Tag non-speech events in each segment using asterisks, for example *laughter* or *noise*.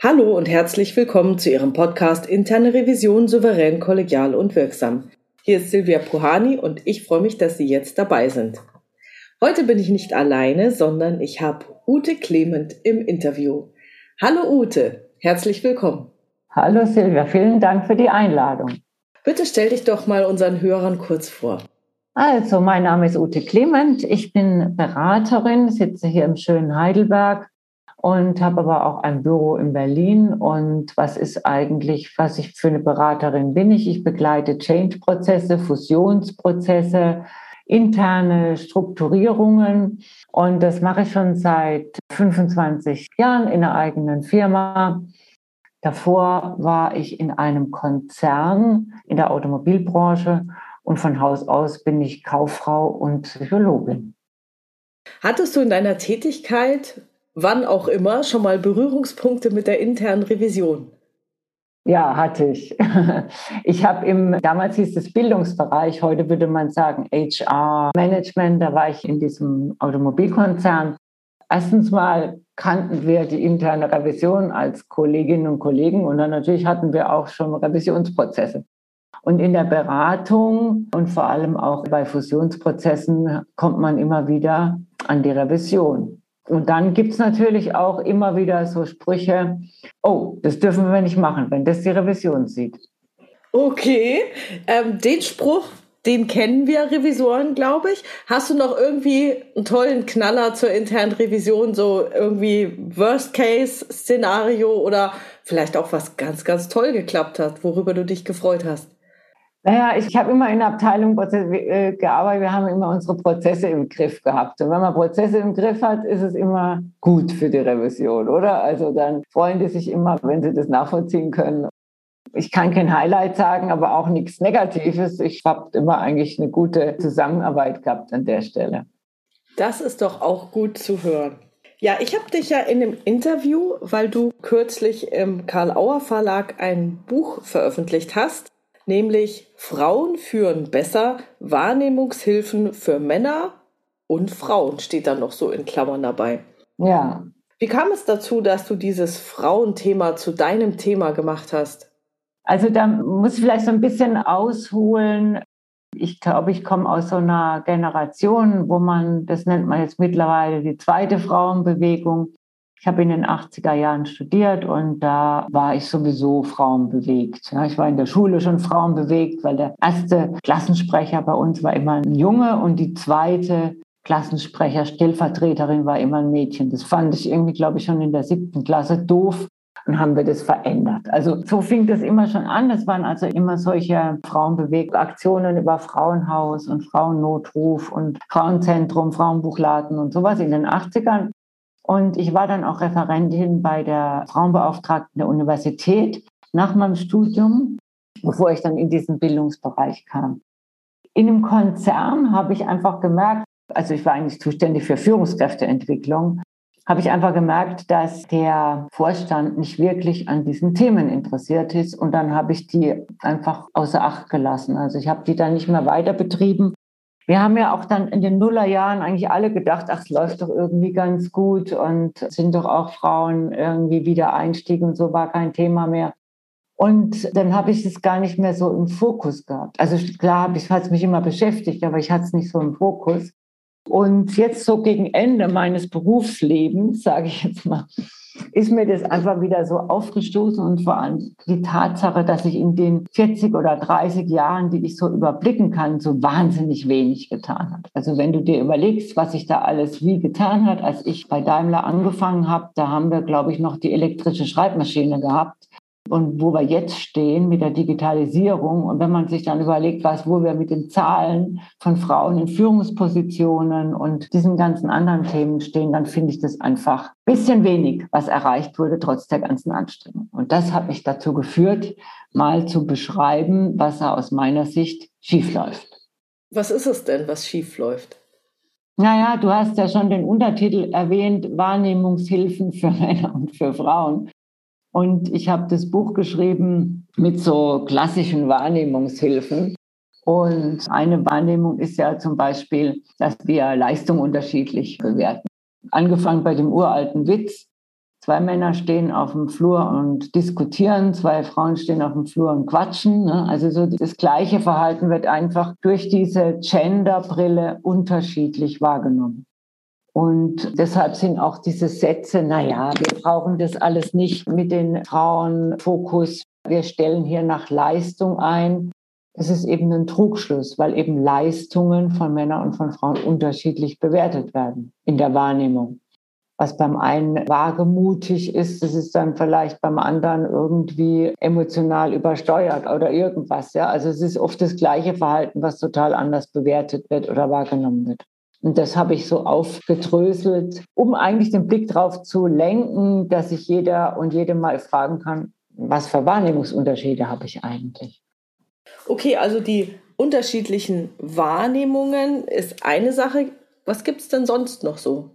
Hallo und herzlich willkommen zu Ihrem Podcast Interne Revision souverän, kollegial und wirksam. Hier ist Silvia Puhani und ich freue mich, dass Sie jetzt dabei sind. Heute bin ich nicht alleine, sondern ich habe Ute Clement im Interview. Hallo Ute, herzlich willkommen. Hallo Silvia, vielen Dank für die Einladung. Bitte stell dich doch mal unseren Hörern kurz vor. Also, mein Name ist Ute Clement. Ich bin Beraterin, sitze hier im schönen Heidelberg und habe aber auch ein Büro in Berlin. Und was ist eigentlich, was ich für eine Beraterin bin ich? Ich begleite Change-Prozesse, Fusionsprozesse, interne Strukturierungen. Und das mache ich schon seit 25 Jahren in einer eigenen Firma. Davor war ich in einem Konzern in der Automobilbranche und von Haus aus bin ich Kauffrau und Psychologin. Hattest du in deiner Tätigkeit wann auch immer, schon mal Berührungspunkte mit der internen Revision? Ja, hatte ich. *laughs* Ich habe im, damals hieß es Bildungsbereich, heute würde man sagen HR Management, da war ich in diesem Automobilkonzern. Erstens mal kannten wir die interne Revision als Kolleginnen und Kollegen und dann natürlich hatten wir auch schon Revisionsprozesse. Und in der Beratung und vor allem auch bei Fusionsprozessen kommt man immer wieder an die Revision. Und dann gibt es natürlich auch immer wieder so Sprüche, oh, das dürfen wir nicht machen, wenn das die Revision sieht. Okay, ähm, den Spruch, den kennen wir Revisoren, glaube ich. Hast du noch irgendwie einen tollen Knaller zur internen Revision, so irgendwie Worst-Case-Szenario oder vielleicht auch was ganz, ganz toll geklappt hat, worüber du dich gefreut hast? Naja, ich habe immer in der Abteilung äh, gearbeitet. Wir haben immer unsere Prozesse im Griff gehabt. Und wenn man Prozesse im Griff hat, ist es immer gut für die Revision, oder? Also dann freuen die sich immer, wenn sie das nachvollziehen können. Ich kann kein Highlight sagen, aber auch nichts Negatives. Ich habe immer eigentlich eine gute Zusammenarbeit gehabt an der Stelle. Das ist doch auch gut zu hören. Ja, ich habe dich ja in einem Interview, weil du kürzlich im Karl Auer Verlag ein Buch veröffentlicht hast, nämlich Frauen führen besser, Wahrnehmungshilfen für Männer und Frauen steht dann noch so in Klammern dabei. Ja. Wie kam es dazu, dass du dieses Frauenthema zu deinem Thema gemacht hast? Also da muss ich vielleicht so ein bisschen ausholen. Ich glaube, ich komme aus so einer Generation, wo man, das nennt man jetzt mittlerweile die zweite Frauenbewegung, ich habe in den 80er Jahren studiert und da war ich sowieso frauenbewegt. Ich war in der Schule schon frauenbewegt, weil der erste Klassensprecher bei uns war immer ein Junge und die zweite Klassensprecher, Stellvertreterin war immer ein Mädchen. Das fand ich irgendwie, glaube ich, schon in der siebten Klasse doof und haben wir das verändert. Also so fing das immer schon an. Es waren also immer solche Frauenbewegaktionen über Frauenhaus und Frauennotruf und Frauenzentrum, Frauenbuchladen und sowas in den 80ern. Und ich war dann auch Referentin bei der Frauenbeauftragten der Universität nach meinem Studium, bevor ich dann in diesen Bildungsbereich kam. In einem Konzern habe ich einfach gemerkt, also ich war eigentlich zuständig für Führungskräfteentwicklung, habe ich einfach gemerkt, dass der Vorstand nicht wirklich an diesen Themen interessiert ist. Und dann habe ich die einfach außer Acht gelassen. Also ich habe die dann nicht mehr weiter betrieben wir haben ja auch dann in den Nullerjahren eigentlich alle gedacht, ach, es läuft doch irgendwie ganz gut und sind doch auch Frauen irgendwie wieder Einstieg und so war kein Thema mehr. Und dann habe ich es gar nicht mehr so im Fokus gehabt. Also klar, ich hat es mich immer beschäftigt, aber ich hatte es nicht so im Fokus. Und jetzt so gegen Ende meines Berufslebens, sage ich jetzt mal, ist mir das einfach wieder so aufgestoßen und vor allem die Tatsache, dass ich in den 40 oder 30 Jahren, die ich so überblicken kann, so wahnsinnig wenig getan habe. Also wenn du dir überlegst, was sich da alles wie getan hat, als ich bei Daimler angefangen habe, da haben wir, glaube ich, noch die elektrische Schreibmaschine gehabt und wo wir jetzt stehen mit der Digitalisierung. Und wenn man sich dann überlegt, was, wo wir mit den Zahlen von Frauen in Führungspositionen und diesen ganzen anderen Themen stehen, dann finde ich das einfach ein bisschen wenig, was erreicht wurde, trotz der ganzen Anstrengung. Und das hat mich dazu geführt, mal zu beschreiben, was da aus meiner Sicht schiefläuft. Was ist es denn, was schiefläuft? Naja, du hast ja schon den Untertitel erwähnt, Wahrnehmungshilfen für Männer und für Frauen. Und ich habe das Buch geschrieben mit so klassischen Wahrnehmungshilfen. Und eine Wahrnehmung ist ja zum Beispiel, dass wir Leistung unterschiedlich bewerten. Angefangen bei dem uralten Witz. Zwei Männer stehen auf dem Flur und diskutieren, zwei Frauen stehen auf dem Flur und quatschen. Ne? Also so das gleiche Verhalten wird einfach durch diese Genderbrille unterschiedlich wahrgenommen. Und deshalb sind auch diese Sätze, naja, wir brauchen das alles nicht mit den Frauenfokus. Wir stellen hier nach Leistung ein. Es ist eben ein Trugschluss, weil eben Leistungen von Männern und von Frauen unterschiedlich bewertet werden in der Wahrnehmung. Was beim einen wagemutig ist, das ist dann vielleicht beim anderen irgendwie emotional übersteuert oder irgendwas. Ja, also es ist oft das gleiche Verhalten, was total anders bewertet wird oder wahrgenommen wird. Und das habe ich so aufgedröselt, um eigentlich den Blick darauf zu lenken, dass sich jeder und jede mal fragen kann, was für Wahrnehmungsunterschiede habe ich eigentlich? Okay, also die unterschiedlichen Wahrnehmungen ist eine Sache. Was gibt es denn sonst noch so?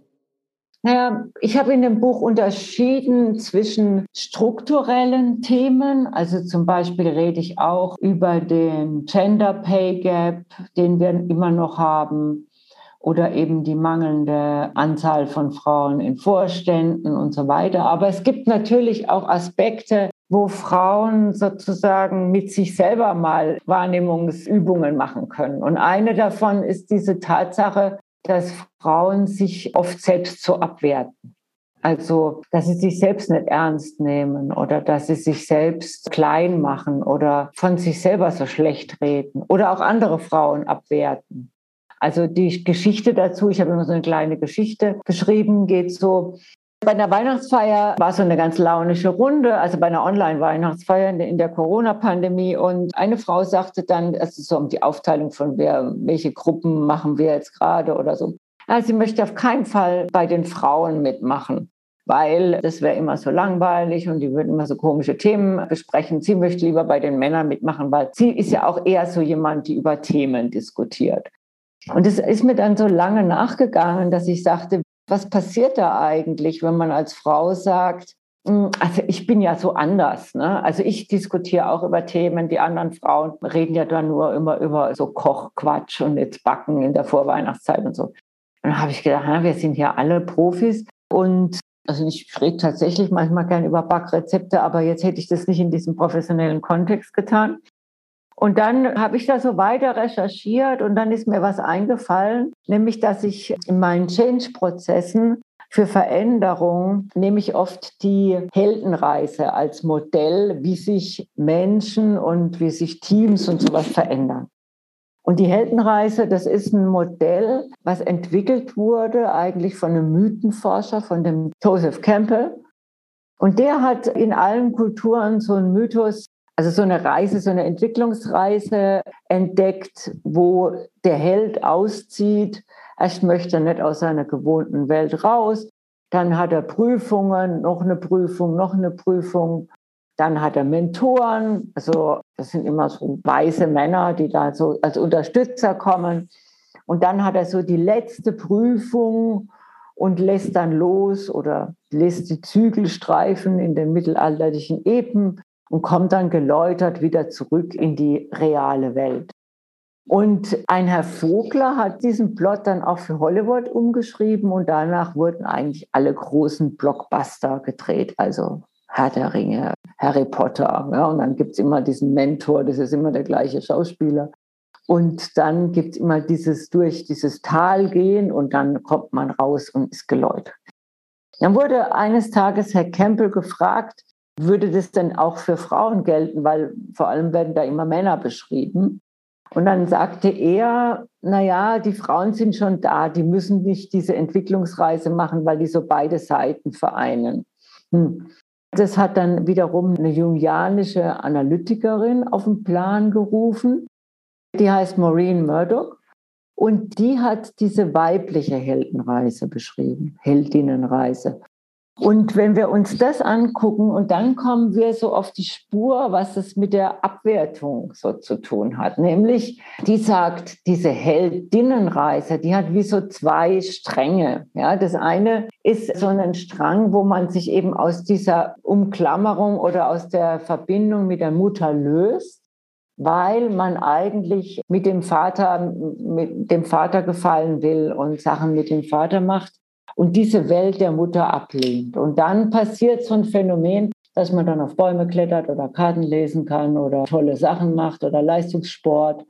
Naja, ich habe in dem Buch unterschieden zwischen strukturellen Themen, also zum Beispiel rede ich auch über den Gender Pay Gap, den wir immer noch haben, oder eben die mangelnde Anzahl von Frauen in Vorständen und so weiter. Aber es gibt natürlich auch Aspekte, wo Frauen sozusagen mit sich selber mal Wahrnehmungsübungen machen können. Und eine davon ist diese Tatsache, dass Frauen sich oft selbst so abwerten. Also, dass sie sich selbst nicht ernst nehmen oder dass sie sich selbst klein machen oder von sich selber so schlecht reden oder auch andere Frauen abwerten. Also die Geschichte dazu, ich habe immer so eine kleine Geschichte geschrieben, geht so, bei einer Weihnachtsfeier war so eine ganz launische Runde, also bei einer Online-Weihnachtsfeier in der Corona-Pandemie. Und eine Frau sagte dann, es ist so um die Aufteilung von wer, welche Gruppen machen wir jetzt gerade oder so. Ja, sie möchte auf keinen Fall bei den Frauen mitmachen, weil das wäre immer so langweilig und die würden immer so komische Themen besprechen. Sie möchte lieber bei den Männern mitmachen, weil sie ist ja auch eher so jemand, die über Themen diskutiert. Und es ist mir dann so lange nachgegangen, dass ich sagte, was passiert da eigentlich, wenn man als Frau sagt, hm, also ich bin ja so anders. Ne? Also ich diskutiere auch über Themen. Die anderen Frauen reden ja dann nur immer über so Kochquatsch und jetzt Backen in der Vorweihnachtszeit und so. Und dann habe ich gedacht, na, wir sind ja alle Profis und also ich rede tatsächlich manchmal gern über Backrezepte, aber jetzt hätte ich das nicht in diesem professionellen Kontext getan. Und dann habe ich da so weiter recherchiert und dann ist mir was eingefallen, nämlich dass ich in meinen Change-Prozessen für Veränderung nehme ich oft die Heldenreise als Modell, wie sich Menschen und wie sich Teams und sowas verändern. Und die Heldenreise, das ist ein Modell, was entwickelt wurde eigentlich von einem Mythenforscher, von dem Joseph Campbell. Und der hat in allen Kulturen so einen Mythos also so eine Reise, so eine Entwicklungsreise entdeckt, wo der Held auszieht. Erst möchte er nicht aus seiner gewohnten Welt raus. Dann hat er Prüfungen, noch eine Prüfung, noch eine Prüfung. Dann hat er Mentoren. Also das sind immer so weiße Männer, die da so als Unterstützer kommen. Und dann hat er so die letzte Prüfung und lässt dann los oder lässt die Zügel streifen in den mittelalterlichen Epen und kommt dann geläutert wieder zurück in die reale Welt. Und ein Herr Vogler hat diesen Plot dann auch für Hollywood umgeschrieben und danach wurden eigentlich alle großen Blockbuster gedreht, also Herr der Ringe, Harry Potter. Ja, und dann gibt es immer diesen Mentor, das ist immer der gleiche Schauspieler. Und dann gibt es immer dieses durch dieses Tal gehen und dann kommt man raus und ist geläutert. Dann wurde eines Tages Herr Campbell gefragt, würde das denn auch für Frauen gelten, weil vor allem werden da immer Männer beschrieben. Und dann sagte er, naja, die Frauen sind schon da, die müssen nicht diese Entwicklungsreise machen, weil die so beide Seiten vereinen. Hm. Das hat dann wiederum eine jungianische Analytikerin auf den Plan gerufen, die heißt Maureen Murdoch. Und die hat diese weibliche Heldenreise beschrieben, Heldinnenreise. Und wenn wir uns das angucken und dann kommen wir so auf die Spur, was es mit der Abwertung so zu tun hat. Nämlich, die sagt, diese Heldinnenreise, die hat wie so zwei Stränge. Ja, das eine ist so ein Strang, wo man sich eben aus dieser Umklammerung oder aus der Verbindung mit der Mutter löst weil man eigentlich mit dem Vater, mit dem Vater gefallen will und Sachen mit dem Vater macht. Und diese Welt der Mutter ablehnt. Und dann passiert so ein Phänomen, dass man dann auf Bäume klettert oder Karten lesen kann oder tolle Sachen macht oder Leistungssport.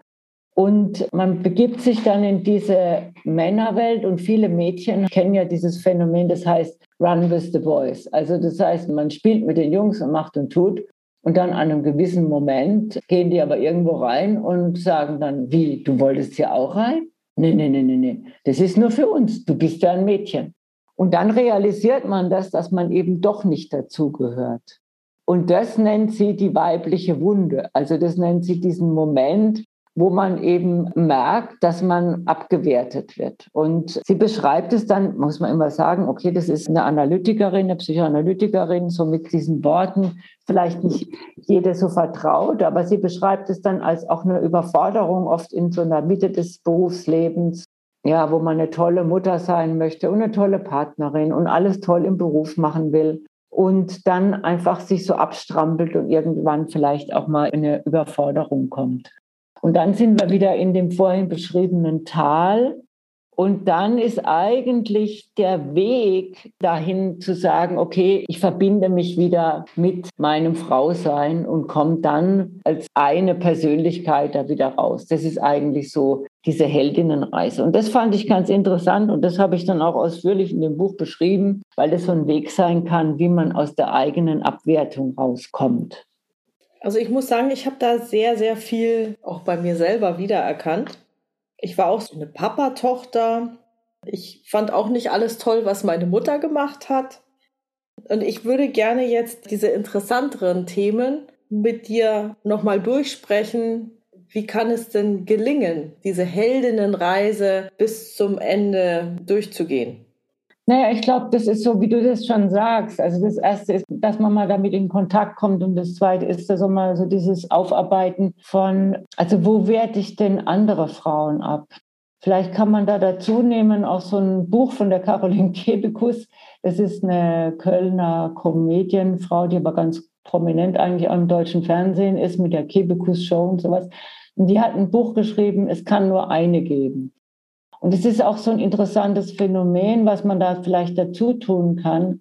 Und man begibt sich dann in diese Männerwelt und viele Mädchen kennen ja dieses Phänomen, das heißt Run with the Boys. Also das heißt, man spielt mit den Jungs und macht und tut. Und dann an einem gewissen Moment gehen die aber irgendwo rein und sagen dann, wie, du wolltest hier auch rein? Nee, nee, nee, nee, nee. Das ist nur für uns. Du bist ja ein Mädchen. Und dann realisiert man das, dass man eben doch nicht dazugehört. Und das nennt sie die weibliche Wunde. Also das nennt sie diesen Moment, wo man eben merkt, dass man abgewertet wird. Und sie beschreibt es dann, muss man immer sagen, okay, das ist eine Analytikerin, eine Psychoanalytikerin, so mit diesen Worten vielleicht nicht jede so vertraut, aber sie beschreibt es dann als auch eine Überforderung, oft in so einer Mitte des Berufslebens, ja, wo man eine tolle Mutter sein möchte und eine tolle Partnerin und alles toll im Beruf machen will und dann einfach sich so abstrampelt und irgendwann vielleicht auch mal in eine Überforderung kommt. Und dann sind wir wieder in dem vorhin beschriebenen Tal. Und dann ist eigentlich der Weg dahin zu sagen, okay, ich verbinde mich wieder mit meinem Frausein und komme dann als eine Persönlichkeit da wieder raus. Das ist eigentlich so diese Heldinnenreise. Und das fand ich ganz interessant und das habe ich dann auch ausführlich in dem Buch beschrieben, weil das so ein Weg sein kann, wie man aus der eigenen Abwertung rauskommt. Also ich muss sagen, ich habe da sehr, sehr viel auch bei mir selber wiedererkannt. Ich war auch so eine Papa-Tochter. Ich fand auch nicht alles toll, was meine Mutter gemacht hat. Und ich würde gerne jetzt diese interessanteren Themen mit dir nochmal durchsprechen. Wie kann es denn gelingen, diese Heldinnenreise bis zum Ende durchzugehen? Naja, ich glaube, das ist so, wie du das schon sagst. Also das Erste ist, dass man mal damit in Kontakt kommt und das Zweite ist so mal so dieses Aufarbeiten von, also wo werte ich denn andere Frauen ab? Vielleicht kann man da dazu nehmen auch so ein Buch von der Caroline Kebekus. Das ist eine Kölner Komedienfrau, die aber ganz prominent eigentlich auch im deutschen Fernsehen ist mit der Kebekus Show und sowas. Und die hat ein Buch geschrieben, es kann nur eine geben. Und es ist auch so ein interessantes Phänomen, was man da vielleicht dazu tun kann,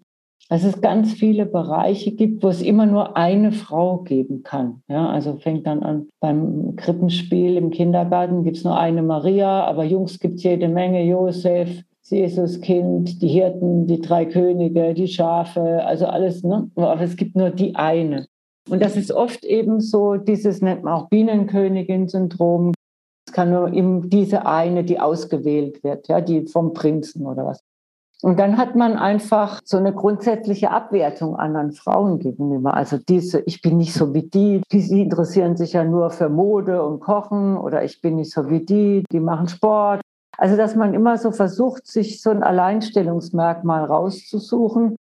dass es ganz viele Bereiche gibt, wo es immer nur eine Frau geben kann. Ja, also fängt dann an beim Krippenspiel im Kindergarten gibt es nur eine Maria, aber Jungs gibt es jede Menge, Josef, Jesuskind, die Hirten, die drei Könige, die Schafe, also alles, ne? aber es gibt nur die eine. Und das ist oft eben so, dieses nennt man auch Bienenkönigin-Syndrom, kann nur eben diese eine, die ausgewählt wird, ja, die vom Prinzen oder was. Und dann hat man einfach so eine grundsätzliche Abwertung anderen Frauen gegenüber. Also diese, ich bin nicht so wie die, die interessieren sich ja nur für Mode und Kochen oder ich bin nicht so wie die, die machen Sport. Also dass man immer so versucht, sich so ein Alleinstellungsmerkmal rauszusuchen.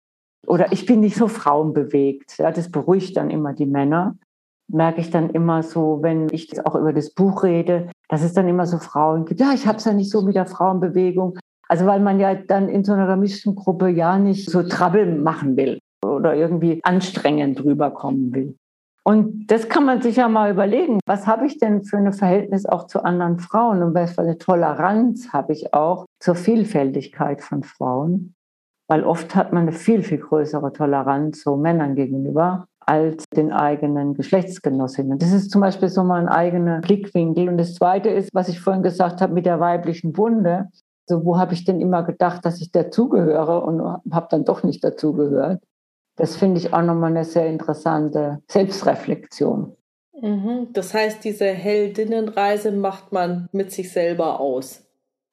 Oder ich bin nicht so frauenbewegt. Ja, das beruhigt dann immer die Männer merke ich dann immer so, wenn ich auch über das Buch rede, dass es dann immer so Frauen gibt. Ja, ich habe es ja nicht so mit der Frauenbewegung. Also weil man ja dann in so einer gemischten Gruppe ja nicht so Trouble machen will oder irgendwie anstrengend rüberkommen will. Und das kann man sich ja mal überlegen. Was habe ich denn für ein Verhältnis auch zu anderen Frauen und was für eine Toleranz habe ich auch zur Vielfältigkeit von Frauen? Weil oft hat man eine viel, viel größere Toleranz so Männern gegenüber als den eigenen Geschlechtsgenossinnen. Das ist zum Beispiel so mal ein eigener Blickwinkel. Und das Zweite ist, was ich vorhin gesagt habe mit der weiblichen Wunde. So, wo habe ich denn immer gedacht, dass ich dazugehöre und habe dann doch nicht dazugehört? Das finde ich auch nochmal eine sehr interessante Selbstreflexion. Mhm. Das heißt, diese Heldinnenreise macht man mit sich selber aus.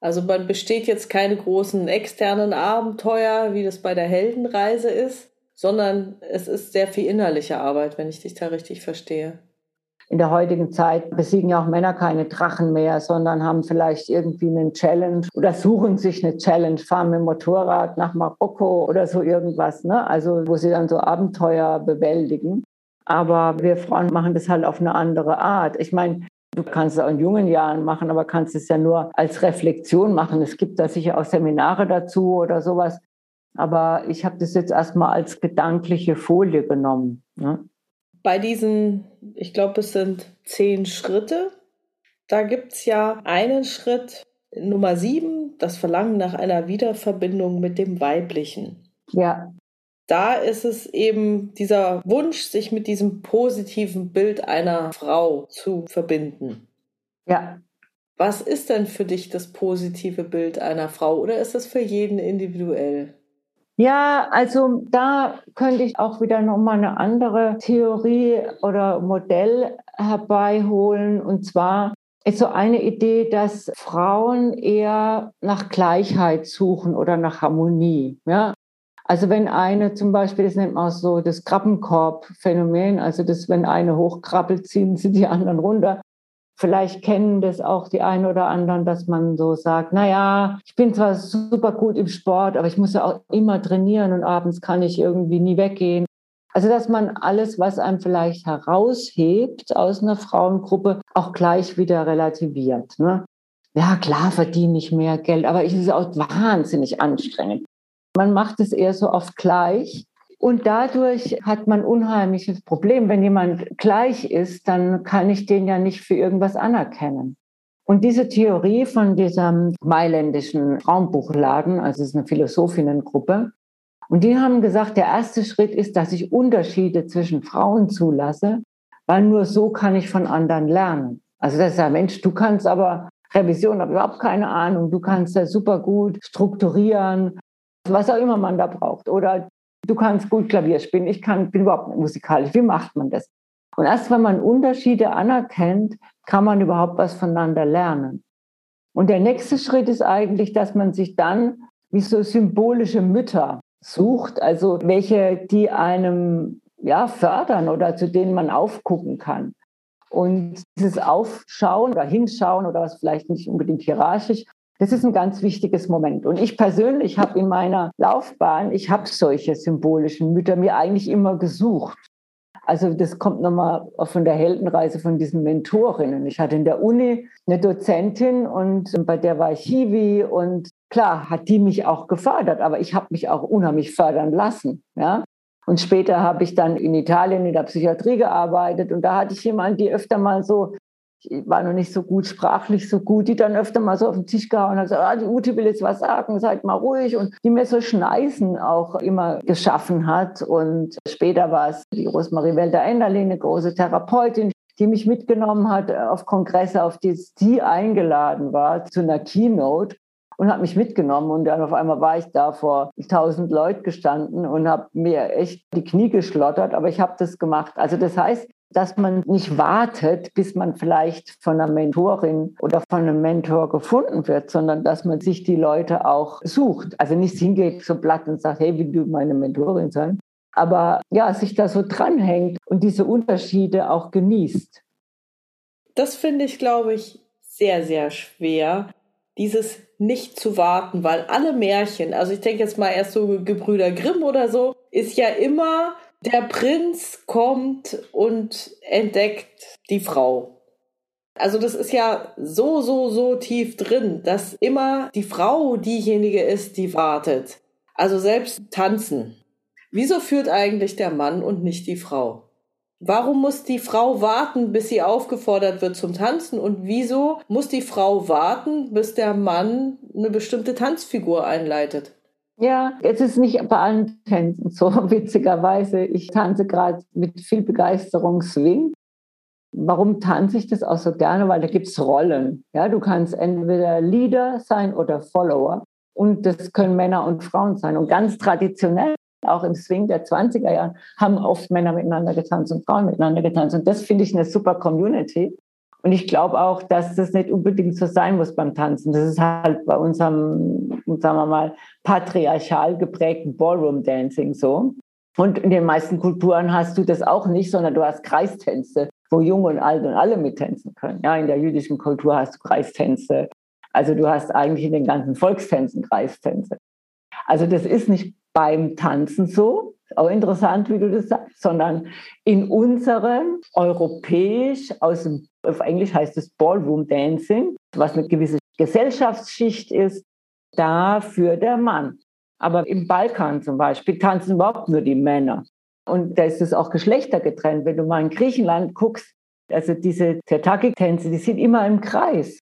Also man besteht jetzt keine großen externen Abenteuer, wie das bei der Heldenreise ist, sondern es ist sehr viel innerliche Arbeit, wenn ich dich da richtig verstehe. In der heutigen Zeit besiegen ja auch Männer keine Drachen mehr, sondern haben vielleicht irgendwie einen Challenge oder suchen sich eine Challenge, fahren mit dem Motorrad nach Marokko oder so irgendwas, ne? Also wo sie dann so Abenteuer bewältigen. Aber wir Frauen machen das halt auf eine andere Art. Ich meine, Du kannst es auch in jungen Jahren machen, aber kannst es ja nur als Reflexion machen. Es gibt da sicher auch Seminare dazu oder sowas. Aber ich habe das jetzt erstmal als gedankliche Folie genommen. Ne? Bei diesen, ich glaube, es sind zehn Schritte. Da gibt es ja einen Schritt, Nummer sieben, das Verlangen nach einer Wiederverbindung mit dem Weiblichen. Ja. Da ist es eben dieser Wunsch, sich mit diesem positiven Bild einer Frau zu verbinden. Ja. Was ist denn für dich das positive Bild einer Frau oder ist das für jeden individuell? Ja, also da könnte ich auch wieder nochmal eine andere Theorie oder Modell herbeiholen. Und zwar ist so eine Idee, dass Frauen eher nach Gleichheit suchen oder nach Harmonie. Ja? Also wenn eine zum Beispiel, das nennt man so das Krabbenkorb-Phänomen, also das, wenn eine hochkrabbelt, ziehen sie die anderen runter. Vielleicht kennen das auch die einen oder anderen, dass man so sagt, naja, ich bin zwar super gut im Sport, aber ich muss ja auch immer trainieren und abends kann ich irgendwie nie weggehen. Also, dass man alles, was einem vielleicht heraushebt aus einer Frauengruppe, auch gleich wieder relativiert. Ne? Ja, klar verdiene ich mehr Geld, aber es ist auch wahnsinnig anstrengend. Man macht es eher so oft gleich und dadurch hat man unheimliches Problem. Wenn jemand gleich ist, dann kann ich den ja nicht für irgendwas anerkennen. Und diese Theorie von diesem mailändischen Frauenbuchladen, also es ist eine Philosophinnengruppe, und die haben gesagt, der erste Schritt ist, dass ich Unterschiede zwischen Frauen zulasse, weil nur so kann ich von anderen lernen. Also das ist ja, Mensch, du kannst aber Revision, habe überhaupt keine Ahnung, du kannst ja super gut strukturieren, was auch immer man da braucht. Oder du kannst gut Klavier spielen, ich kann, bin überhaupt nicht musikalisch. Wie macht man das? Und erst wenn man Unterschiede anerkennt, kann man überhaupt was voneinander lernen. Und der nächste Schritt ist eigentlich, dass man sich dann wie so symbolische Mütter sucht, also welche, die einem ja, fördern oder zu denen man aufgucken kann. Und dieses Aufschauen oder Hinschauen oder was vielleicht nicht unbedingt hierarchisch, das ist ein ganz wichtiges Moment. Und ich persönlich habe in meiner Laufbahn, ich habe solche symbolischen Mütter mir eigentlich immer gesucht. Also das kommt nochmal von der Heldenreise von diesen Mentorinnen. Ich hatte in der Uni eine Dozentin und bei der war ich Hiwi und klar hat die mich auch gefördert, aber ich habe mich auch unheimlich fördern lassen. Ja? Und später habe ich dann in Italien in der Psychiatrie gearbeitet und da hatte ich jemanden, die öfter mal so ich war noch nicht so gut sprachlich so gut, die dann öfter mal so auf den Tisch gehauen hat, gesagt, ah, die Ute will jetzt was sagen, seid mal ruhig und die mir so Schneisen auch immer geschaffen hat und später war es die Rosmarie Welter-Enderlin, eine große Therapeutin, die mich mitgenommen hat auf Kongresse, auf die sie eingeladen war zu einer Keynote und hat mich mitgenommen und dann auf einmal war ich da vor tausend Leuten gestanden und habe mir echt die Knie geschlottert, aber ich habe das gemacht. Also das heißt, dass man nicht wartet, bis man vielleicht von einer Mentorin oder von einem Mentor gefunden wird, sondern dass man sich die Leute auch sucht. Also nicht hingeht so platt und sagt, hey, will du meine Mentorin sein? Aber ja, sich da so dranhängt und diese Unterschiede auch genießt. Das finde ich, glaube ich, sehr, sehr schwer, dieses nicht zu warten, weil alle Märchen, also ich denke jetzt mal erst so Gebrüder Grimm oder so, ist ja immer der Prinz kommt und entdeckt die Frau. Also das ist ja so, so, so tief drin, dass immer die Frau diejenige ist, die wartet. Also selbst tanzen. Wieso führt eigentlich der Mann und nicht die Frau? Warum muss die Frau warten, bis sie aufgefordert wird zum Tanzen? Und wieso muss die Frau warten, bis der Mann eine bestimmte Tanzfigur einleitet? Ja, es ist nicht bei allen Tänzen so, *laughs* witzigerweise. Ich tanze gerade mit viel Begeisterung Swing. Warum tanze ich das auch so gerne? Weil da gibt es Rollen. Ja, du kannst entweder Leader sein oder Follower. Und das können Männer und Frauen sein. Und ganz traditionell, auch im Swing der 20er Jahre, haben oft Männer miteinander getanzt und Frauen miteinander getanzt. Und das finde ich eine super Community. Und ich glaube auch, dass das nicht unbedingt so sein muss beim Tanzen. Das ist halt bei unserem, sagen wir mal, patriarchal geprägten Ballroom-Dancing so. Und in den meisten Kulturen hast du das auch nicht, sondern du hast Kreistänze, wo Junge und Alte und alle mittänzen können. Ja, in der jüdischen Kultur hast du Kreistänze. Also du hast eigentlich in den ganzen Volkstänzen Kreistänze. Also das ist nicht beim Tanzen so, auch interessant, wie du das sagst, sondern in unserem europäisch, aus dem, auf Englisch heißt es Ballroom Dancing, was eine gewisse Gesellschaftsschicht ist, da für der Mann. Aber im Balkan zum Beispiel tanzen überhaupt nur die Männer. Und da ist es auch geschlechtergetrennt. Wenn du mal in Griechenland guckst, also diese Tertaki-Tänze, die sind immer im Kreis.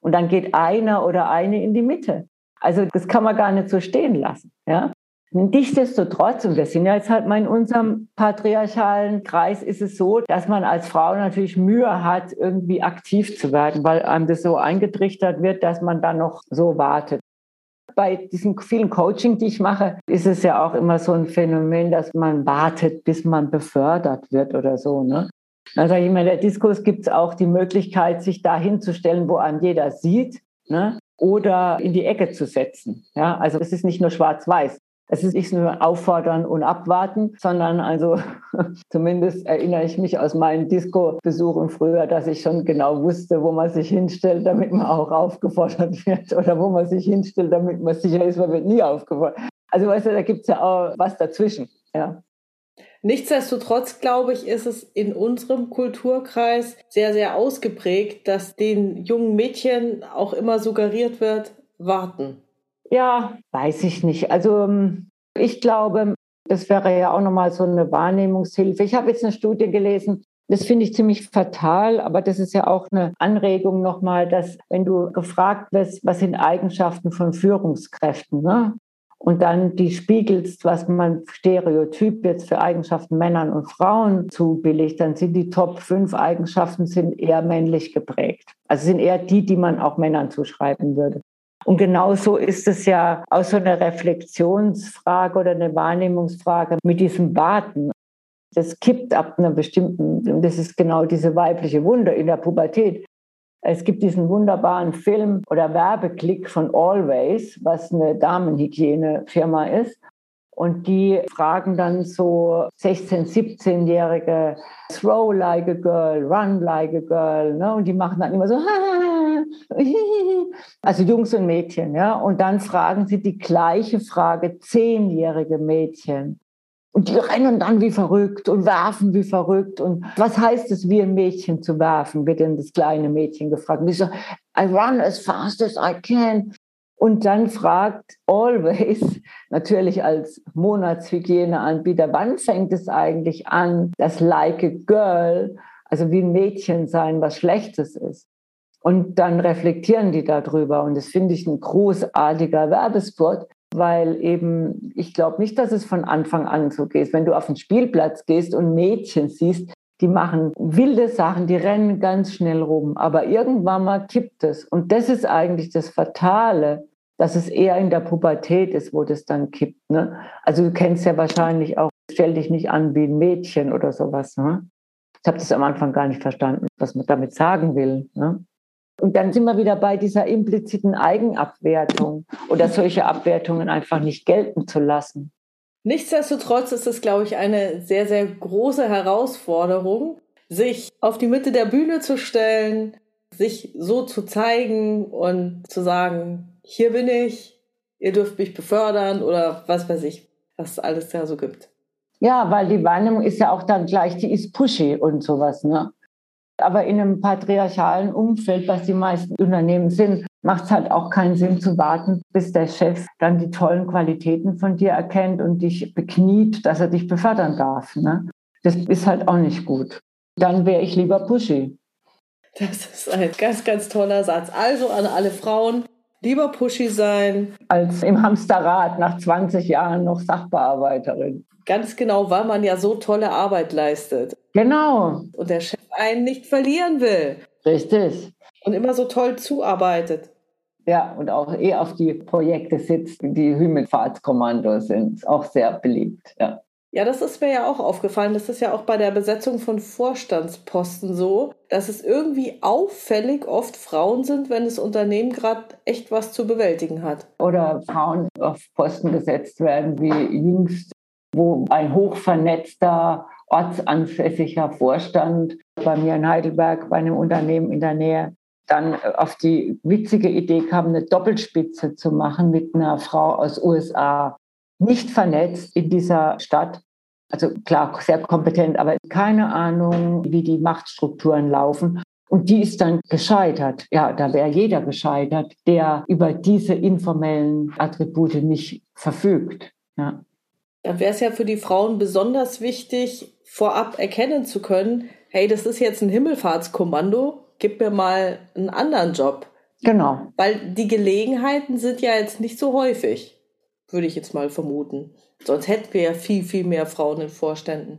Und dann geht einer oder eine in die Mitte. Also das kann man gar nicht so stehen lassen. Ja? Nichtsdestotrotz, und wir sind ja jetzt halt mal in unserem patriarchalen Kreis, ist es so, dass man als Frau natürlich Mühe hat, irgendwie aktiv zu werden, weil einem das so eingetrichtert wird, dass man dann noch so wartet. Bei diesen vielen Coaching, die ich mache, ist es ja auch immer so ein Phänomen, dass man wartet, bis man befördert wird oder so. Ne? Also ich meine, der Diskurs gibt es auch die Möglichkeit, sich da hinzustellen, wo einem jeder sieht, ne? oder in die Ecke zu setzen. Ja, also es ist nicht nur schwarz-weiß. Es ist nicht nur auffordern und abwarten, sondern also *laughs* zumindest erinnere ich mich aus meinen Disco-Besuchen früher, dass ich schon genau wusste, wo man sich hinstellt, damit man auch aufgefordert *laughs* wird oder wo man sich hinstellt, damit man sicher ist, man wird nie aufgefordert. Also weißt du, da gibt es ja auch was dazwischen. Ja. Nichtsdestotrotz, glaube ich, ist es in unserem Kulturkreis sehr, sehr ausgeprägt, dass den jungen Mädchen auch immer suggeriert wird, warten. Ja, weiß ich nicht. Also ähm, ich glaube, das wäre ja auch nochmal so eine Wahrnehmungshilfe. Ich habe jetzt eine Studie gelesen, das finde ich ziemlich fatal, aber das ist ja auch eine Anregung nochmal, dass wenn du gefragt wirst, was sind Eigenschaften von Führungskräften, ne? und dann die spiegelst, was man stereotyp jetzt für Eigenschaften Männern und Frauen zubilligt, dann sind die Top 5 Eigenschaften sind eher männlich geprägt. Also sind eher die, die man auch Männern zuschreiben würde. Und genauso ist es ja auch so eine Reflexionsfrage oder eine Wahrnehmungsfrage mit diesem Warten. Das kippt ab einer bestimmten, und das ist genau diese weibliche Wunder in der Pubertät. Es gibt diesen wunderbaren Film oder Werbeklick von Always, was eine Damenhygienefirma ist. Und die fragen dann so 16-, 17-Jährige, throw like a girl, run like a girl. Ne? Und die machen dann immer so, *laughs* *laughs* also Jungs und Mädchen. Ja? Und dann fragen sie die gleiche Frage, zehnjährige Mädchen. Und die rennen dann wie verrückt und werfen wie verrückt. Und was heißt es, wie ein Mädchen zu werfen, wird denn das kleine Mädchen gefragt. Und ich so, I run as fast as I can. Und dann fragt Always, natürlich als Monatshygieneanbieter, wann fängt es eigentlich an, dass Like a Girl, also wie ein Mädchen sein, was Schlechtes ist? Und dann reflektieren die darüber. Und das finde ich ein großartiger Werbespot, weil eben, ich glaube nicht, dass es von Anfang an so geht. Wenn du auf den Spielplatz gehst und Mädchen siehst, die machen wilde Sachen, die rennen ganz schnell rum. Aber irgendwann mal kippt es. Und das ist eigentlich das Fatale, dass es eher in der Pubertät ist, wo das dann kippt. Ne? Also du kennst ja wahrscheinlich auch, stell dich nicht an wie ein Mädchen oder sowas. Ne? Ich habe das am Anfang gar nicht verstanden, was man damit sagen will. Ne? Und dann sind wir wieder bei dieser impliziten Eigenabwertung oder solche Abwertungen einfach nicht gelten zu lassen. Nichtsdestotrotz ist es, glaube ich, eine sehr, sehr große Herausforderung, sich auf die Mitte der Bühne zu stellen, sich so zu zeigen und zu sagen, hier bin ich, ihr dürft mich befördern oder was weiß ich, was es alles da so gibt. Ja, weil die Wahrnehmung ist ja auch dann gleich, die ist pushy und sowas, ne? Aber in einem patriarchalen Umfeld, was die meisten Unternehmen sind, macht es halt auch keinen Sinn zu warten, bis der Chef dann die tollen Qualitäten von dir erkennt und dich bekniet, dass er dich befördern darf. Ne? Das ist halt auch nicht gut. Dann wäre ich lieber pushy. Das ist ein ganz, ganz toller Satz. Also an alle Frauen, Lieber pushy sein. Als im Hamsterrad nach 20 Jahren noch Sachbearbeiterin. Ganz genau, weil man ja so tolle Arbeit leistet. Genau. Und der Chef einen nicht verlieren will. Richtig. Und immer so toll zuarbeitet. Ja, und auch eh auf die Projekte sitzt, die Himmelfahrtskommandos sind. Auch sehr beliebt, ja. Ja, das ist mir ja auch aufgefallen. Das ist ja auch bei der Besetzung von Vorstandsposten so, dass es irgendwie auffällig oft Frauen sind, wenn das Unternehmen gerade echt was zu bewältigen hat. Oder Frauen auf Posten gesetzt werden, wie jüngst, wo ein hochvernetzter, ortsansässiger Vorstand bei mir in Heidelberg bei einem Unternehmen in der Nähe dann auf die witzige Idee kam, eine Doppelspitze zu machen mit einer Frau aus USA nicht vernetzt in dieser Stadt. Also klar, sehr kompetent, aber keine Ahnung, wie die Machtstrukturen laufen. Und die ist dann gescheitert. Ja, da wäre jeder gescheitert, der über diese informellen Attribute nicht verfügt. Ja. Dann wäre es ja für die Frauen besonders wichtig, vorab erkennen zu können, hey, das ist jetzt ein Himmelfahrtskommando, gib mir mal einen anderen Job. Genau. Weil die Gelegenheiten sind ja jetzt nicht so häufig, würde ich jetzt mal vermuten. Sonst hätten wir ja viel, viel mehr Frauen in Vorständen.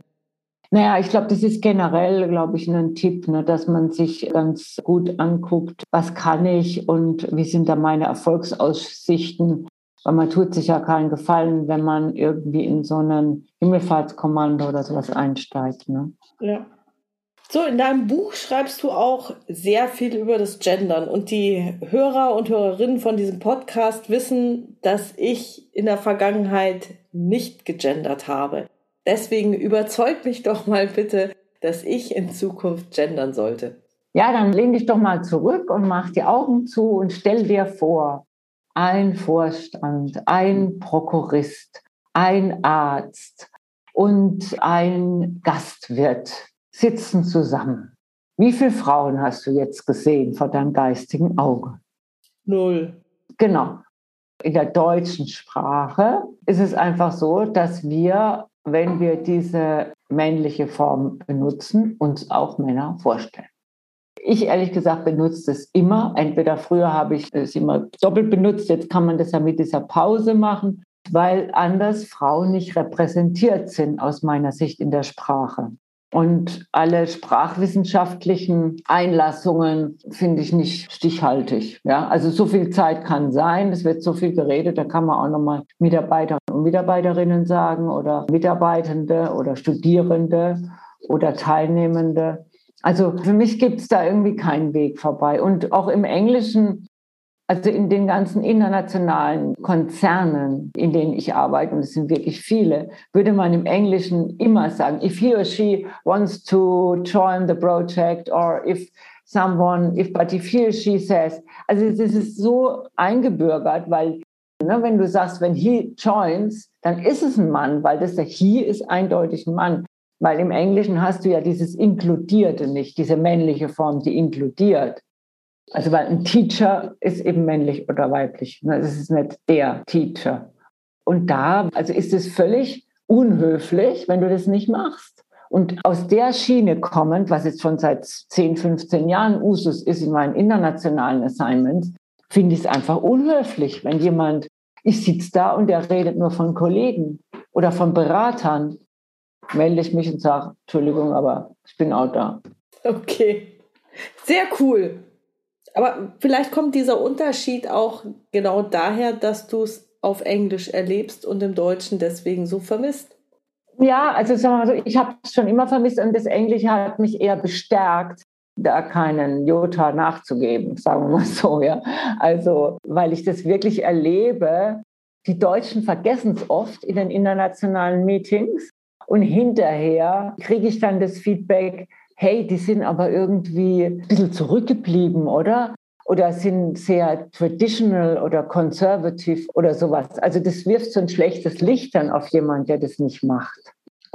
Naja, ich glaube, das ist generell, glaube ich, ein Tipp, ne, dass man sich ganz gut anguckt, was kann ich und wie sind da meine Erfolgsaussichten. Weil man tut sich ja keinen Gefallen, wenn man irgendwie in so ein Himmelfahrtskommando oder sowas einsteigt. Ne? Ja. So, in deinem Buch schreibst du auch sehr viel über das Gendern und die Hörer und Hörerinnen von diesem Podcast wissen, dass ich in der Vergangenheit nicht gegendert habe. Deswegen überzeug mich doch mal bitte, dass ich in Zukunft gendern sollte. Ja, dann lehn dich doch mal zurück und mach die Augen zu und stell dir vor, ein Vorstand, ein Prokurist, ein Arzt und ein Gastwirt sitzen zusammen. Wie viele Frauen hast du jetzt gesehen vor deinem geistigen Auge? Null. Genau. In der deutschen Sprache ist es einfach so, dass wir, wenn wir diese männliche Form benutzen, uns auch Männer vorstellen. Ich ehrlich gesagt benutze es immer. Entweder früher habe ich es immer doppelt benutzt, jetzt kann man das ja mit dieser Pause machen, weil anders Frauen nicht repräsentiert sind aus meiner Sicht in der Sprache. Und alle sprachwissenschaftlichen Einlassungen finde ich nicht stichhaltig. Ja, also so viel Zeit kann sein. Es wird so viel geredet. Da kann man auch nochmal Mitarbeiter und Mitarbeiterinnen sagen oder Mitarbeitende oder Studierende oder Teilnehmende. Also für mich gibt es da irgendwie keinen Weg vorbei. Und auch im Englischen also in den ganzen internationalen Konzernen, in denen ich arbeite, und es sind wirklich viele, würde man im Englischen immer sagen, if he or she wants to join the project or if someone, if but if he or she says, also es ist so eingebürgert, weil ne, wenn du sagst, wenn he joins, dann ist es ein Mann, weil das der he ist eindeutig ein Mann. Weil im Englischen hast du ja dieses Inkludierte nicht, diese männliche Form, die inkludiert. Also weil ein Teacher ist eben männlich oder weiblich. Ne? ist nicht der Teacher. Und da, also ist es völlig unhöflich, wenn du das nicht machst. Und aus der Schiene kommend, was jetzt schon seit 10, 15 Jahren Usus ist in meinen internationalen Assignments, finde ich es einfach unhöflich, wenn jemand, ich sitze da und der redet nur von Kollegen oder von Beratern, melde ich mich und sage, Entschuldigung, aber ich bin auch da. Okay, sehr cool. Aber vielleicht kommt dieser Unterschied auch genau daher, dass du es auf Englisch erlebst und im Deutschen deswegen so vermisst. Ja, also sagen wir mal so, ich habe es schon immer vermisst und das Englische hat mich eher bestärkt, da keinen Jota nachzugeben, sagen wir mal so, ja. Also, weil ich das wirklich erlebe, die Deutschen vergessen es oft in den internationalen Meetings und hinterher kriege ich dann das Feedback, hey, die sind aber irgendwie ein bisschen zurückgeblieben, oder? Oder sind sehr traditional oder conservative oder sowas. Also das wirft so ein schlechtes Licht dann auf jemanden, der das nicht macht.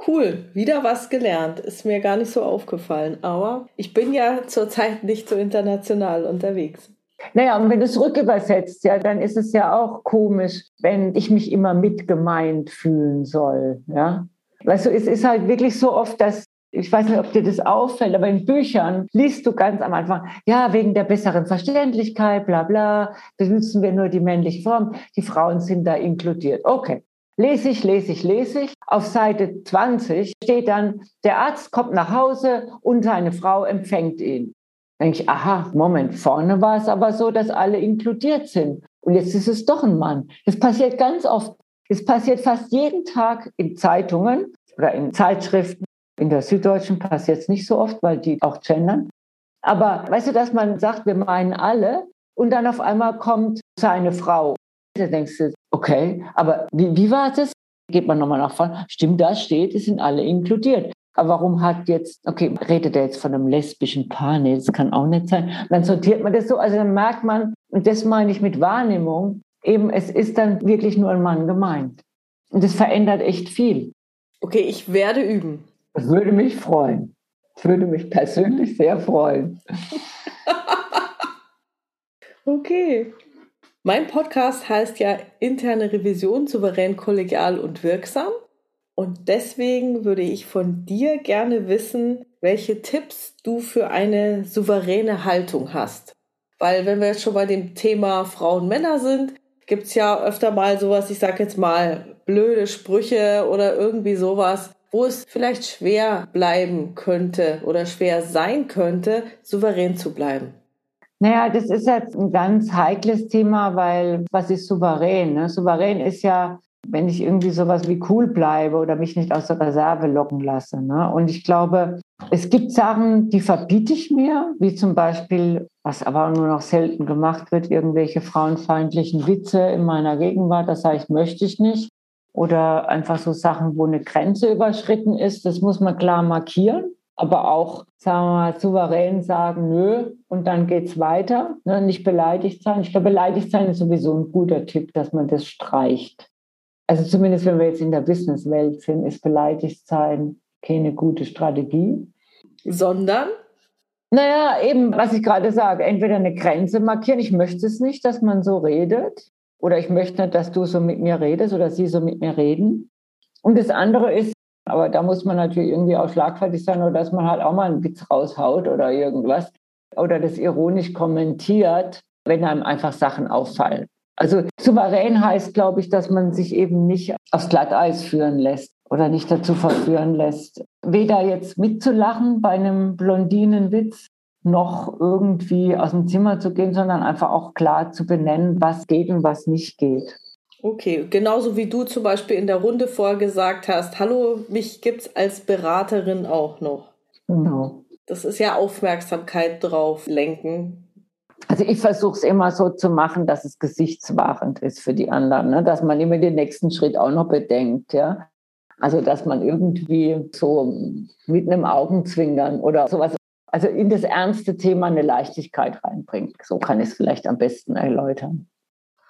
Cool, wieder was gelernt. Ist mir gar nicht so aufgefallen. Aber ich bin ja zurzeit nicht so international unterwegs. Naja, und wenn du es rückübersetzt, ja, dann ist es ja auch komisch, wenn ich mich immer mitgemeint fühlen soll. Ja? Weißt du, es ist halt wirklich so oft, dass ich weiß nicht, ob dir das auffällt, aber in Büchern liest du ganz am Anfang, ja, wegen der besseren Verständlichkeit, bla bla, benutzen wir nur die männliche Form, die Frauen sind da inkludiert. Okay. Lese ich, lese ich, lese ich. Auf Seite 20 steht dann, der Arzt kommt nach Hause und seine Frau empfängt ihn. Denke ich, aha, Moment, vorne war es aber so, dass alle inkludiert sind. Und jetzt ist es doch ein Mann. Das passiert ganz oft. Das passiert fast jeden Tag in Zeitungen oder in Zeitschriften in der Süddeutschen passiert es nicht so oft, weil die auch gendern. Aber weißt du, dass man sagt, wir meinen alle und dann auf einmal kommt seine Frau. Da denkst du, okay, aber wie, wie war das? Geht man nochmal nach vorne. Stimmt, da steht, es sind alle inkludiert. Aber warum hat jetzt, okay, redet er jetzt von einem lesbischen Paar? Nee, das kann auch nicht sein. Dann sortiert man das so, also dann merkt man, und das meine ich mit Wahrnehmung, eben, es ist dann wirklich nur ein Mann gemeint. Und das verändert echt viel. Okay, ich werde üben. Das würde mich freuen. Das würde mich persönlich sehr freuen. *laughs* okay. Mein Podcast heißt ja interne Revision souverän, kollegial und wirksam. Und deswegen würde ich von dir gerne wissen, welche Tipps du für eine souveräne Haltung hast. Weil wenn wir jetzt schon bei dem Thema Frauen, Männer sind, gibt es ja öfter mal sowas, ich sag jetzt mal, blöde Sprüche oder irgendwie sowas, wo es vielleicht schwer bleiben könnte oder schwer sein könnte, souverän zu bleiben. Naja, das ist jetzt ein ganz heikles Thema, weil was ist souverän? Ne? Souverän ist ja, wenn ich irgendwie sowas wie cool bleibe oder mich nicht aus der Reserve locken lasse. Ne? Und ich glaube, es gibt Sachen, die verbiete ich mir, wie zum Beispiel, was aber nur noch selten gemacht wird, irgendwelche frauenfeindlichen Witze in meiner Gegenwart. Das heißt, möchte ich nicht. Oder einfach so Sachen, wo eine Grenze überschritten ist. Das muss man klar markieren. Aber auch, sagen wir mal, souverän sagen, nö, und dann geht's weiter. Ne? Nicht beleidigt sein. Ich glaube, beleidigt sein ist sowieso ein guter Tipp, dass man das streicht. Also zumindest, wenn wir jetzt in der Businesswelt sind, ist beleidigt sein keine gute Strategie. Sondern? Naja, eben, was ich gerade sage, entweder eine Grenze markieren, ich möchte es nicht, dass man so redet, oder ich möchte nicht, dass du so mit mir redest oder sie so mit mir reden. Und das andere ist, aber da muss man natürlich irgendwie auch schlagfertig sein, oder dass man halt auch mal einen Witz raushaut oder irgendwas oder das ironisch kommentiert, wenn einem einfach Sachen auffallen. Also souverän heißt, glaube ich, dass man sich eben nicht aufs Glatteis führen lässt oder nicht dazu verführen lässt, weder jetzt mitzulachen bei einem Blondinenwitz, noch irgendwie aus dem Zimmer zu gehen, sondern einfach auch klar zu benennen, was geht und was nicht geht. Okay, genauso wie du zum Beispiel in der Runde vorgesagt hast, hallo, mich gibt es als Beraterin auch noch. Genau. Das ist ja Aufmerksamkeit drauf lenken. Also ich versuche es immer so zu machen, dass es gesichtswahrend ist für die anderen, ne? dass man immer den nächsten Schritt auch noch bedenkt, ja. Also dass man irgendwie so mit einem Augenzwinkern oder sowas, also in das ernste Thema eine Leichtigkeit reinbringt. So kann ich es vielleicht am besten erläutern.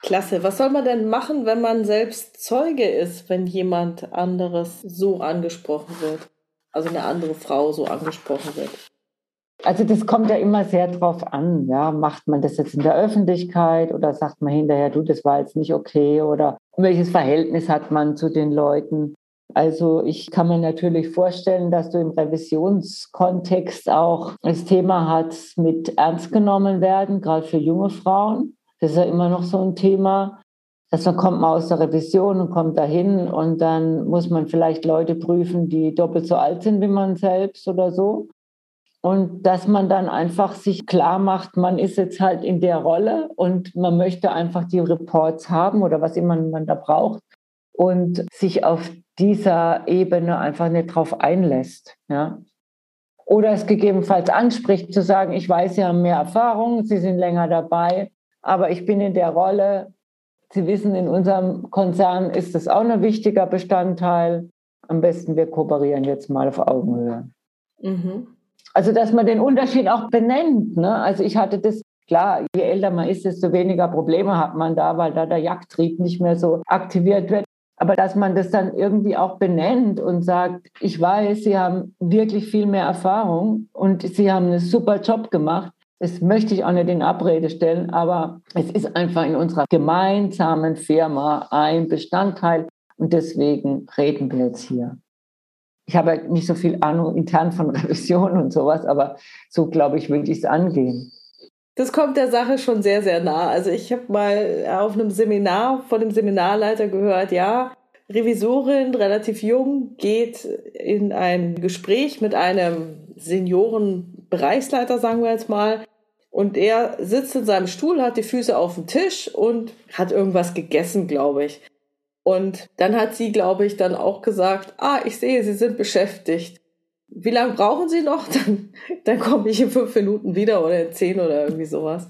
Klasse. Was soll man denn machen, wenn man selbst Zeuge ist, wenn jemand anderes so angesprochen wird? Also eine andere Frau so angesprochen wird? Also das kommt ja immer sehr drauf an. Ja, macht man das jetzt in der Öffentlichkeit oder sagt man hinterher, du, das war jetzt nicht okay oder welches Verhältnis hat man zu den Leuten? Also ich kann mir natürlich vorstellen, dass du im Revisionskontext auch das Thema hast mit ernst genommen werden, gerade für junge Frauen. Das ist ja immer noch so ein Thema, dass man kommt mal aus der Revision und kommt dahin und dann muss man vielleicht Leute prüfen, die doppelt so alt sind wie man selbst oder so. Und dass man dann einfach sich klar macht, man ist jetzt halt in der Rolle und man möchte einfach die Reports haben oder was immer man da braucht und sich auf dieser Ebene einfach nicht drauf einlässt. Ja. Oder es gegebenenfalls anspricht, zu sagen, ich weiß, Sie haben mehr Erfahrung, Sie sind länger dabei, aber ich bin in der Rolle. Sie wissen, in unserem Konzern ist das auch ein wichtiger Bestandteil. Am besten, wir kooperieren jetzt mal auf Augenhöhe. Mhm. Also, dass man den Unterschied auch benennt. Ne? Also, ich hatte das, klar, je älter man ist, desto weniger Probleme hat man da, weil da der Jagdtrieb nicht mehr so aktiviert wird. Aber dass man das dann irgendwie auch benennt und sagt, ich weiß, Sie haben wirklich viel mehr Erfahrung und Sie haben einen super Job gemacht. Das möchte ich auch nicht in Abrede stellen, aber es ist einfach in unserer gemeinsamen Firma ein Bestandteil und deswegen reden wir jetzt hier ich habe nicht so viel Ahnung intern von *laughs* Revision und sowas, aber so glaube ich, würde ich es angehen. Das kommt der Sache schon sehr, sehr nah. Also ich habe mal auf einem Seminar von dem Seminarleiter gehört, ja, Revisorin, relativ jung, geht in ein Gespräch mit einem Seniorenbereichsleiter, sagen wir jetzt mal, und er sitzt in seinem Stuhl, hat die Füße auf dem Tisch und hat irgendwas gegessen, glaube ich. Und dann hat sie, glaube ich, dann auch gesagt, ah, ich sehe, Sie sind beschäftigt. Wie lange brauchen Sie noch? *laughs* Dann, dann komme ich in fünf Minuten wieder oder in zehn oder irgendwie sowas.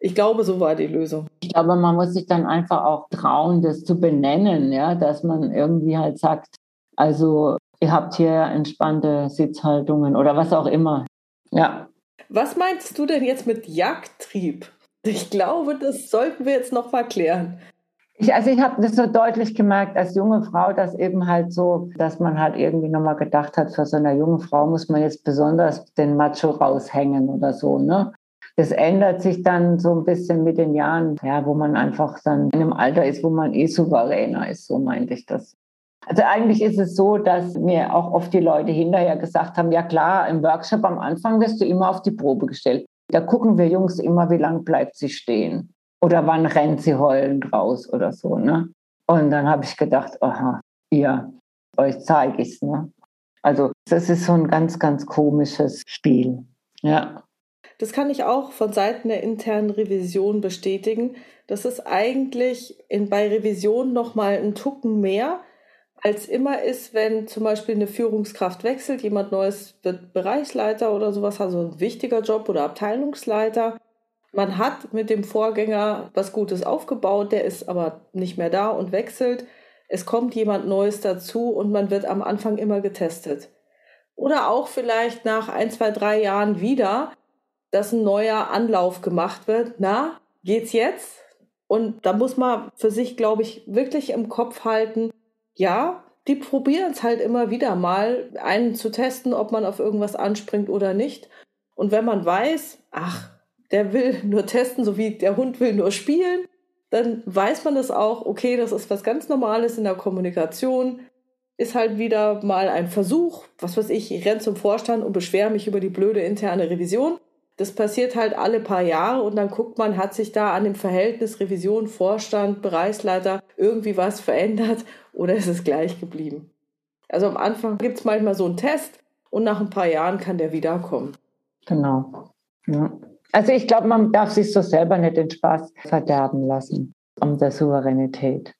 Ich glaube, so war die Lösung. Ich glaube, man muss sich dann einfach auch trauen, das zu benennen, ja, dass man irgendwie halt sagt, also ihr habt hier entspannte Sitzhaltungen oder was auch immer. Ja. Was meinst du denn jetzt mit Jagdtrieb? Ich glaube, das sollten wir jetzt noch mal klären. Ich, also ich habe das so deutlich gemerkt als junge Frau, dass eben halt so, dass man halt irgendwie nochmal gedacht hat, für so eine junge Frau muss man jetzt besonders den Macho raushängen oder so, ne? Das ändert sich dann so ein bisschen mit den Jahren, ja, wo man einfach dann in einem Alter ist, wo man eh souveräner ist, so meinte ich das. Also eigentlich ist es so, dass mir auch oft die Leute hinterher gesagt haben, ja klar, im Workshop am Anfang wirst du immer auf die Probe gestellt. Da gucken wir Jungs immer, wie lange bleibt sie stehen. Oder wann rennt sie heulend raus oder so. Ne? Und dann habe ich gedacht, aha, ihr, euch zeige ich es. Ne? Also das ist so ein ganz, ganz komisches Spiel. Ja. Das kann ich auch von Seiten der internen Revision bestätigen. Das ist eigentlich in, bei Revision nochmal ein Tucken mehr, als immer ist, wenn zum Beispiel eine Führungskraft wechselt, jemand Neues wird Bereichsleiter oder sowas, also ein wichtiger Job oder Abteilungsleiter. Man hat mit dem Vorgänger was Gutes aufgebaut, der ist aber nicht mehr da und wechselt. Es kommt jemand Neues dazu und man wird am Anfang immer getestet. Oder auch vielleicht nach ein, zwei, drei Jahren wieder, dass ein neuer Anlauf gemacht wird. Na, geht's jetzt? Und da muss man für sich, glaube ich, wirklich im Kopf halten, ja, die probieren es halt immer wieder mal, einen zu testen, ob man auf irgendwas anspringt oder nicht. Und wenn man weiß, ach, der will nur testen, so wie der Hund will nur spielen, dann weiß man das auch, okay, das ist was ganz Normales in der Kommunikation, ist halt wieder mal ein Versuch, was weiß ich, ich renne zum Vorstand und beschwere mich über die blöde interne Revision. Das passiert halt alle paar Jahre und dann guckt man, hat sich da an dem Verhältnis Revision, Vorstand, Bereichsleiter irgendwie was verändert oder ist es gleich geblieben? Also am Anfang gibt es manchmal so einen Test und nach ein paar Jahren kann der wiederkommen. Genau. Ja. Also ich glaube, man darf sich so selber nicht den Spaß verderben lassen um der Souveränität.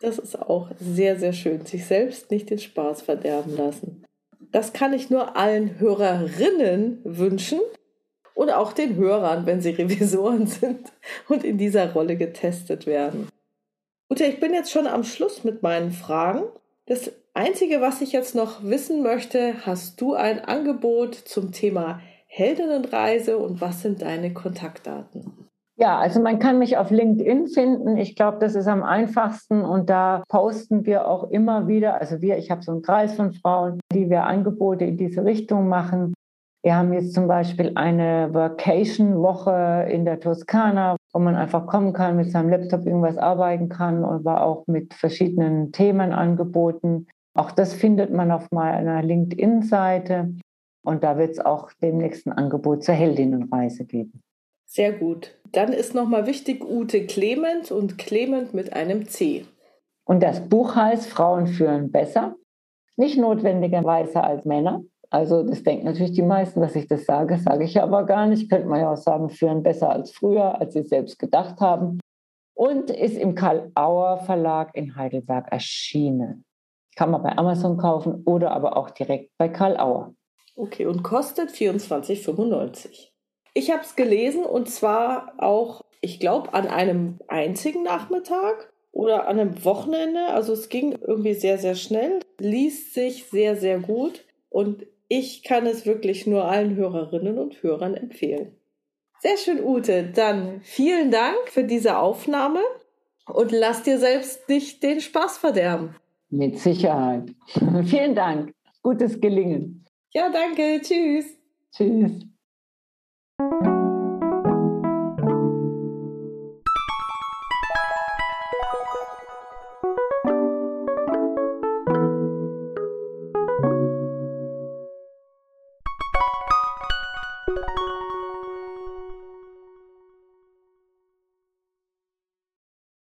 Das ist auch sehr, sehr schön, sich selbst nicht den Spaß verderben lassen. Das kann ich nur allen Hörerinnen wünschen und auch den Hörern, wenn sie *laughs* Revisoren sind und in dieser Rolle getestet werden. Ute, ich bin jetzt schon am Schluss mit meinen Fragen. Das Einzige, was ich jetzt noch wissen möchte, hast du ein Angebot zum Thema Heldinnenreise und was sind deine Kontaktdaten? Ja, also man kann mich auf LinkedIn finden. Ich glaube, das ist am einfachsten und da posten wir auch immer wieder. Also wir, ich habe so einen Kreis von Frauen, die wir Angebote in diese Richtung machen. Wir haben jetzt zum Beispiel eine Vacation-Woche in der Toskana, wo man einfach kommen kann, mit seinem Laptop irgendwas arbeiten kann und war auch mit verschiedenen Themen angeboten. Auch das findet man auf meiner LinkedIn-Seite. Und da wird es auch demnächst ein Angebot zur Heldinnenreise geben. Sehr gut. Dann ist nochmal wichtig Ute Clement und Clement mit einem C. Und das Buch heißt Frauen führen besser. Nicht notwendigerweise als Männer, also das denken natürlich die meisten, dass ich das sage, sage ich aber gar nicht. Könnte man ja auch sagen, führen besser als früher, als sie selbst gedacht haben. Und ist im Karl Auer Verlag in Heidelberg erschienen. Kann man bei Amazon kaufen oder aber auch direkt bei Karl Auer. Okay, und kostet 24,95. Ich habe es gelesen und zwar auch, ich glaube, an einem einzigen Nachmittag oder an einem Wochenende. Also es ging irgendwie sehr, sehr schnell, liest sich sehr, sehr gut und ich kann es wirklich nur allen Hörerinnen und Hörern empfehlen. Sehr schön, Ute. Dann vielen Dank für diese Aufnahme und lass dir selbst nicht den Spaß verderben. Mit Sicherheit. *laughs* vielen Dank. Gutes Gelingen. Ja, danke. Tschüss. Tschüss.